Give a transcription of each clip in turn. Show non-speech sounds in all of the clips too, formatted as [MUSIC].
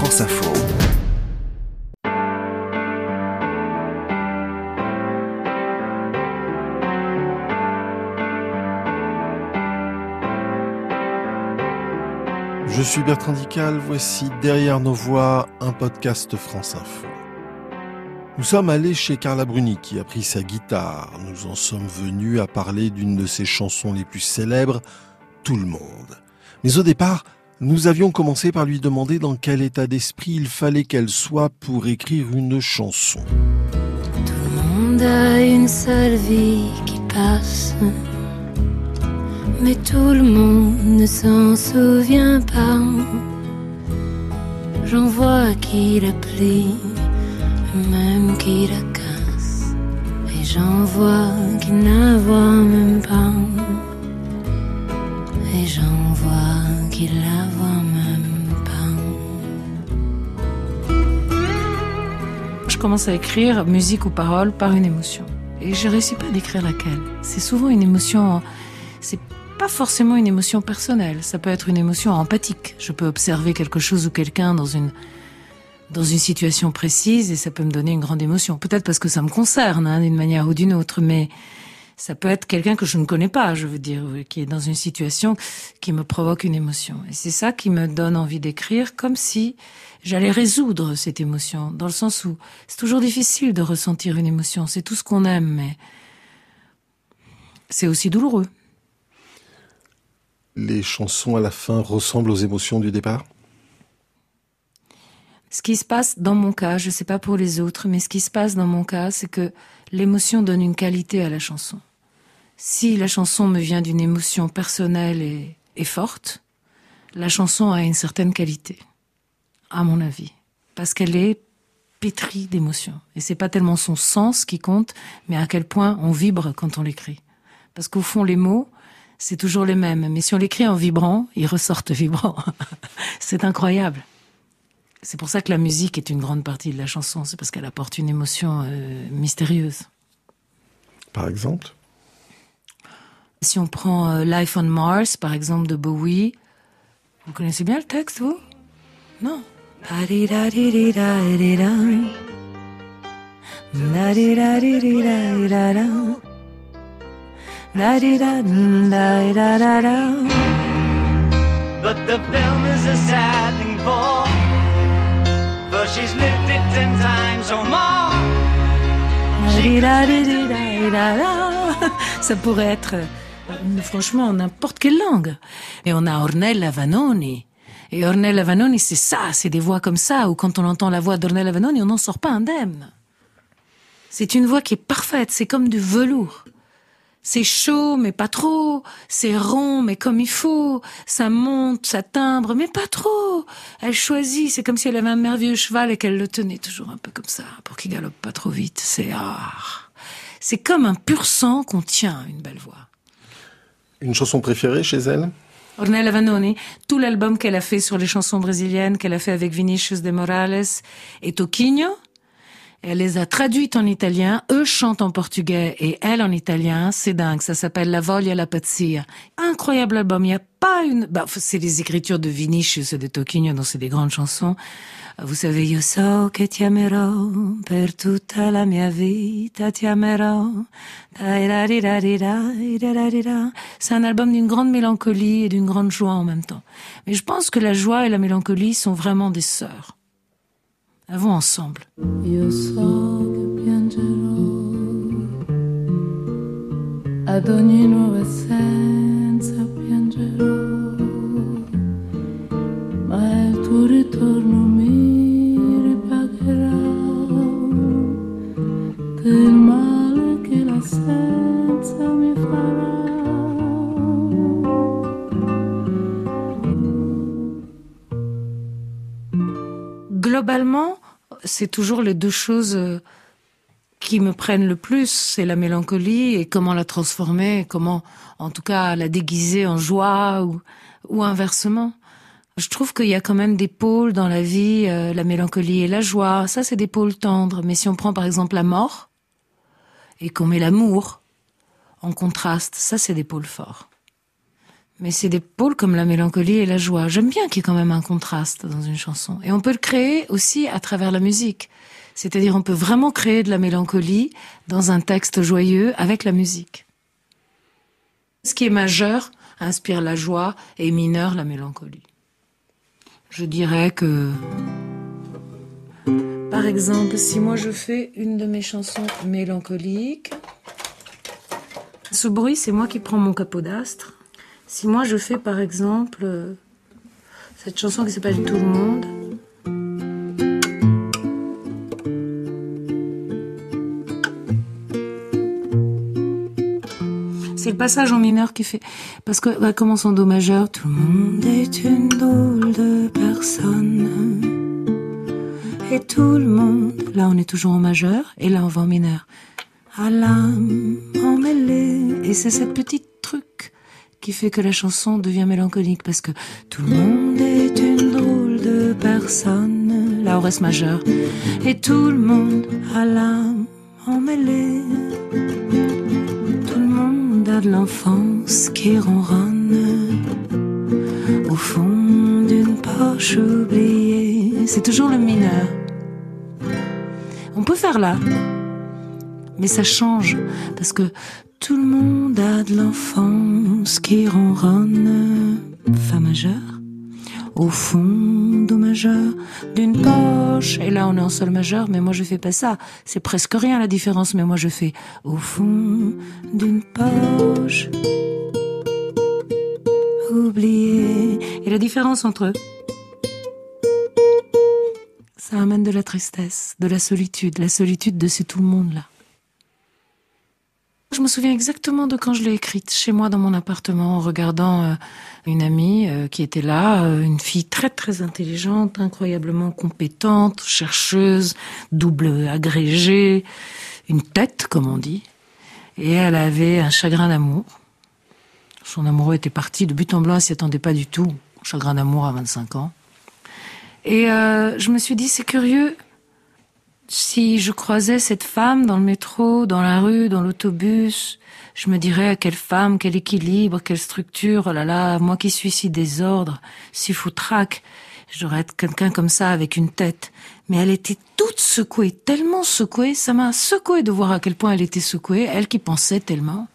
France Info. Je suis Bertrand Dical, voici Derrière nos voix, un podcast France Info. Nous sommes allés chez Carla Bruni qui a pris sa guitare. Nous en sommes venus à parler d'une de ses chansons les plus célèbres, Tout le monde. Mais au départ, nous avions commencé par lui demander dans quel état d'esprit il fallait qu'elle soit pour écrire une chanson. Tout le monde a une seule vie qui passe, mais tout le monde ne s'en souvient pas. J'en vois qui la plie, même qui la casse, et j'en vois qui la voit même pas, et j'en vois Je commence à écrire musique ou parole par une émotion. Et je réussis pas à décrire laquelle. C'est souvent une émotion, c'est pas forcément une émotion personnelle. Ça peut être une émotion empathique. Je peux observer quelque chose ou quelqu'un dans une, dans une situation précise et ça peut me donner une grande émotion. Peut-être parce que ça me concerne, hein, d'une manière ou d'une autre, mais ça peut être quelqu'un que je ne connais pas, je veux dire, qui est dans une situation qui me provoque une émotion. Et c'est ça qui me donne envie d'écrire, comme si j'allais résoudre cette émotion, dans le sens où c'est toujours difficile de ressentir une émotion. C'est tout ce qu'on aime, mais c'est aussi douloureux. Les chansons à la fin ressemblent aux émotions du départ? Ce qui se passe dans mon cas, je ne sais pas pour les autres, mais ce qui se passe dans mon cas, c'est que l'émotion donne une qualité à la chanson. Si la chanson me vient d'une émotion personnelle et, forte, la chanson a une certaine qualité, à mon avis, parce qu'elle est pétrie d'émotions. Et c'est pas tellement son sens qui compte, mais à quel point on vibre quand on l'écrit. Parce qu'au fond, les mots, c'est toujours les mêmes. Mais si on l'écrit en vibrant, ils ressortent vibrants. [LAUGHS] c'est incroyable. C'est pour ça que la musique est une grande partie de la chanson. C'est parce qu'elle apporte une émotion euh, mystérieuse. Par exemple? Si on prend euh, Life on Mars, par exemple, de Bowie, vous connaissez bien le texte, vous? Non. But the film is a sad thing for For she's lived it ten times or more. Ça pourrait être, euh, franchement, n'importe quelle langue. Et on a Ornella Vanoni. Et Ornella Vanoni, c'est ça, c'est des voix comme ça, où quand on entend la voix d'Ornella Vanoni, on n'en sort pas indemne. C'est une voix qui est parfaite, c'est comme du velours. C'est chaud, mais pas trop. C'est rond, mais comme il faut. Ça monte, ça timbre, mais pas trop. Elle choisit. C'est comme si elle avait un merveilleux cheval et qu'elle le tenait toujours un peu comme ça pour qu'il galope pas trop vite. C'est ah. C'est comme un pur sang qu'on tient une belle voix. Une chanson préférée chez elle? Ornella Vanoni, tout l'album qu'elle a fait sur les chansons brésiliennes, qu'elle a fait avec Vinicius de Morales et Toquinho, elle les a traduites en italien, eux chantent en portugais et elle en italien, c'est dingue, ça s'appelle La Voglia la Pazzia. Incroyable album, il n'y a pas une... Bah, c'est les écritures de Vinicius et de Toquinho, donc c'est des grandes chansons. Vous savez, Io so che ti amerò per tutta la mia vita, ti amerò. C'est un album d'une grande mélancolie et d'une grande joie en même temps. Mais je pense que la joie et la mélancolie sont vraiment des sœurs. Vont ensemble. Del male che l'assenza c'est toujours les deux choses euh, qui me prennent le plus, c'est la mélancolie et comment la transformer, comment, en tout cas, la déguiser en joie ou, inversement. Je trouve qu'il y a quand même des pôles dans la vie, euh, la mélancolie et la joie. Ça, c'est des pôles tendres. Mais si on prend par exemple la mort et qu'on met l'amour en contraste, ça, c'est des pôles forts. Mais c'est des pôles comme la mélancolie et la joie. J'aime bien qu'il y ait quand même un contraste dans une chanson. Et on peut le créer aussi à travers la musique. C'est-à-dire on peut vraiment créer de la mélancolie dans un texte joyeux avec la musique. Ce qui est majeur inspire la joie et mineur la mélancolie. Je dirais que, par exemple, si moi je fais une de mes chansons mélancoliques, ce bruit c'est moi qui prends mon capot d'astre. Si moi je fais par exemple cette chanson qui s'appelle Tout le monde, c'est le passage en mineur qui fait. Parce que, bah, commence en do majeur. Tout le monde est une drôle de personne. Et tout le monde. Là, on est toujours en majeur. Et là, on va en mineur. À l'âme emmêlée. Et c'est cette petite qui fait que la chanson devient mélancolique. Parce que tout le monde est une drôle de personne. On reste majeur. Et tout le monde à l'âme emmêlée de l'enfance qui ronronne au fond d'une poche oubliée. C'est toujours le mineur. On peut faire là, mais ça change parce que tout le monde a de l'enfance qui ronronne. Fa majeur au fond do majeur d'une poche. Et là, on est en sol majeur, mais moi je fais pas ça. C'est presque rien la différence, mais moi je fais au fond d'une poche. Oublié. Et la différence entre eux, ça amène de la tristesse, de la solitude, la solitude de ce tout le monde là. Je me souviens exactement de quand je l'ai écrite, chez moi dans mon appartement, en regardant euh, une amie euh, qui était là, euh, une fille très très intelligente, incroyablement compétente, chercheuse, double agrégée, une tête comme on dit. Et elle avait un chagrin d'amour. Son amoureux était parti de but en blanc, elle s'y attendait pas du tout. Chagrin d'amour à 25 ans. Et je me suis dit, c'est curieux, si je croisais cette femme dans le métro, dans la rue, dans l'autobus, je me dirais quelle femme, quel équilibre, quelle structure, oh là là, moi qui suis si désordre, si foutraque, être quelqu'un comme ça avec une tête. Mais elle était toute secouée, tellement secouée, ça m'a secouée de voir à quel point elle était secouée, elle qui pensait tellement.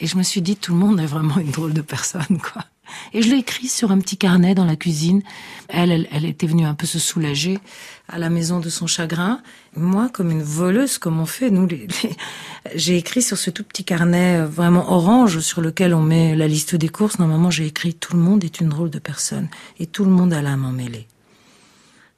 Et je me suis dit, tout le monde est vraiment une drôle de personne, quoi. Et je l'ai écrit sur un petit carnet dans la cuisine. Elle, elle, était venue un peu se soulager à la maison de son chagrin. Moi, comme une voleuse, comme on fait, nous, les, j'ai écrit sur ce tout petit carnet vraiment orange sur lequel on met la liste des courses. Normalement, j'ai écrit tout le monde est une drôle de personne et tout le monde a l'âme emmêlée.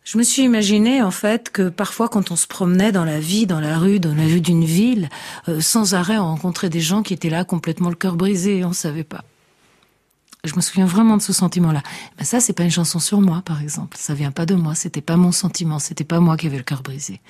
Je me suis imaginé en fait que parfois quand on se promenait dans la vie, dans la rue, dans la rue d'une ville, euh, sans arrêt on rencontrait des gens qui étaient là complètement le cœur brisé et on savait pas. Je me souviens vraiment de ce sentiment-là. Mais ça, c'est pas une chanson sur moi, par exemple. Ça vient pas de moi. C'était pas mon sentiment. C'était pas moi qui avais le cœur brisé.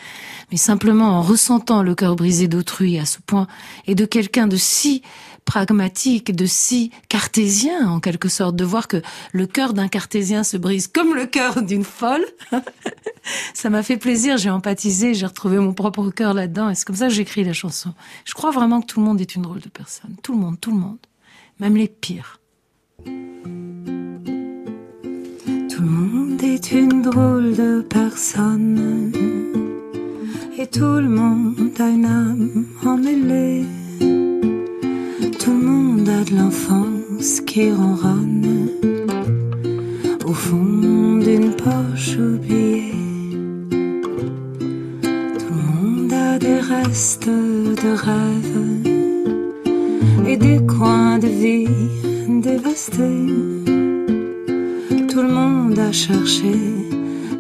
Mais simplement en ressentant le cœur brisé d'autrui à ce point et de quelqu'un de si pragmatique, de si cartésien, en quelque sorte, de voir que le cœur d'un cartésien se brise comme le cœur d'une folle. [LAUGHS] ça m'a fait plaisir. J'ai empathisé. J'ai retrouvé mon propre cœur là-dedans. Et c'est comme ça que j'écris la chanson. Je crois vraiment que tout le monde est une drôle de personne. Tout le monde, tout le monde. Même les pires. Tout le monde est une drôle de personne et tout le monde a une âme emmêlée. De l'enfance qui ronronne au fond d'une poche oubliée. Tout le monde a des restes de rêves et des coins de vie dévastés. Tout le monde a cherché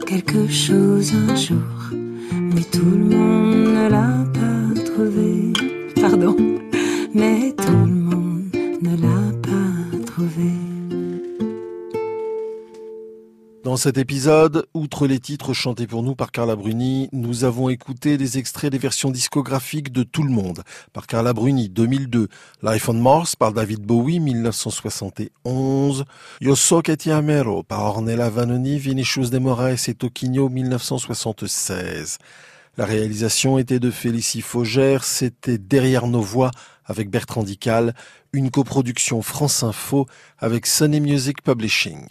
quelque chose un jour, mais tout le monde ne l'a pas trouvé. Pardon, Dans cet épisode, outre les titres chantés pour nous par Carla Bruni, nous avons écouté des extraits des versions discographiques de Tout le monde par Carla Bruni 2002, Life on Mars par David Bowie 1971, Yo so par Ornella Vanoni, Vinicius de Moraes et Toquinho 1976. La réalisation était de Félicie Faugère, c'était Derrière nos voix avec Bertrand Dical, une coproduction France Info avec Sony Music Publishing.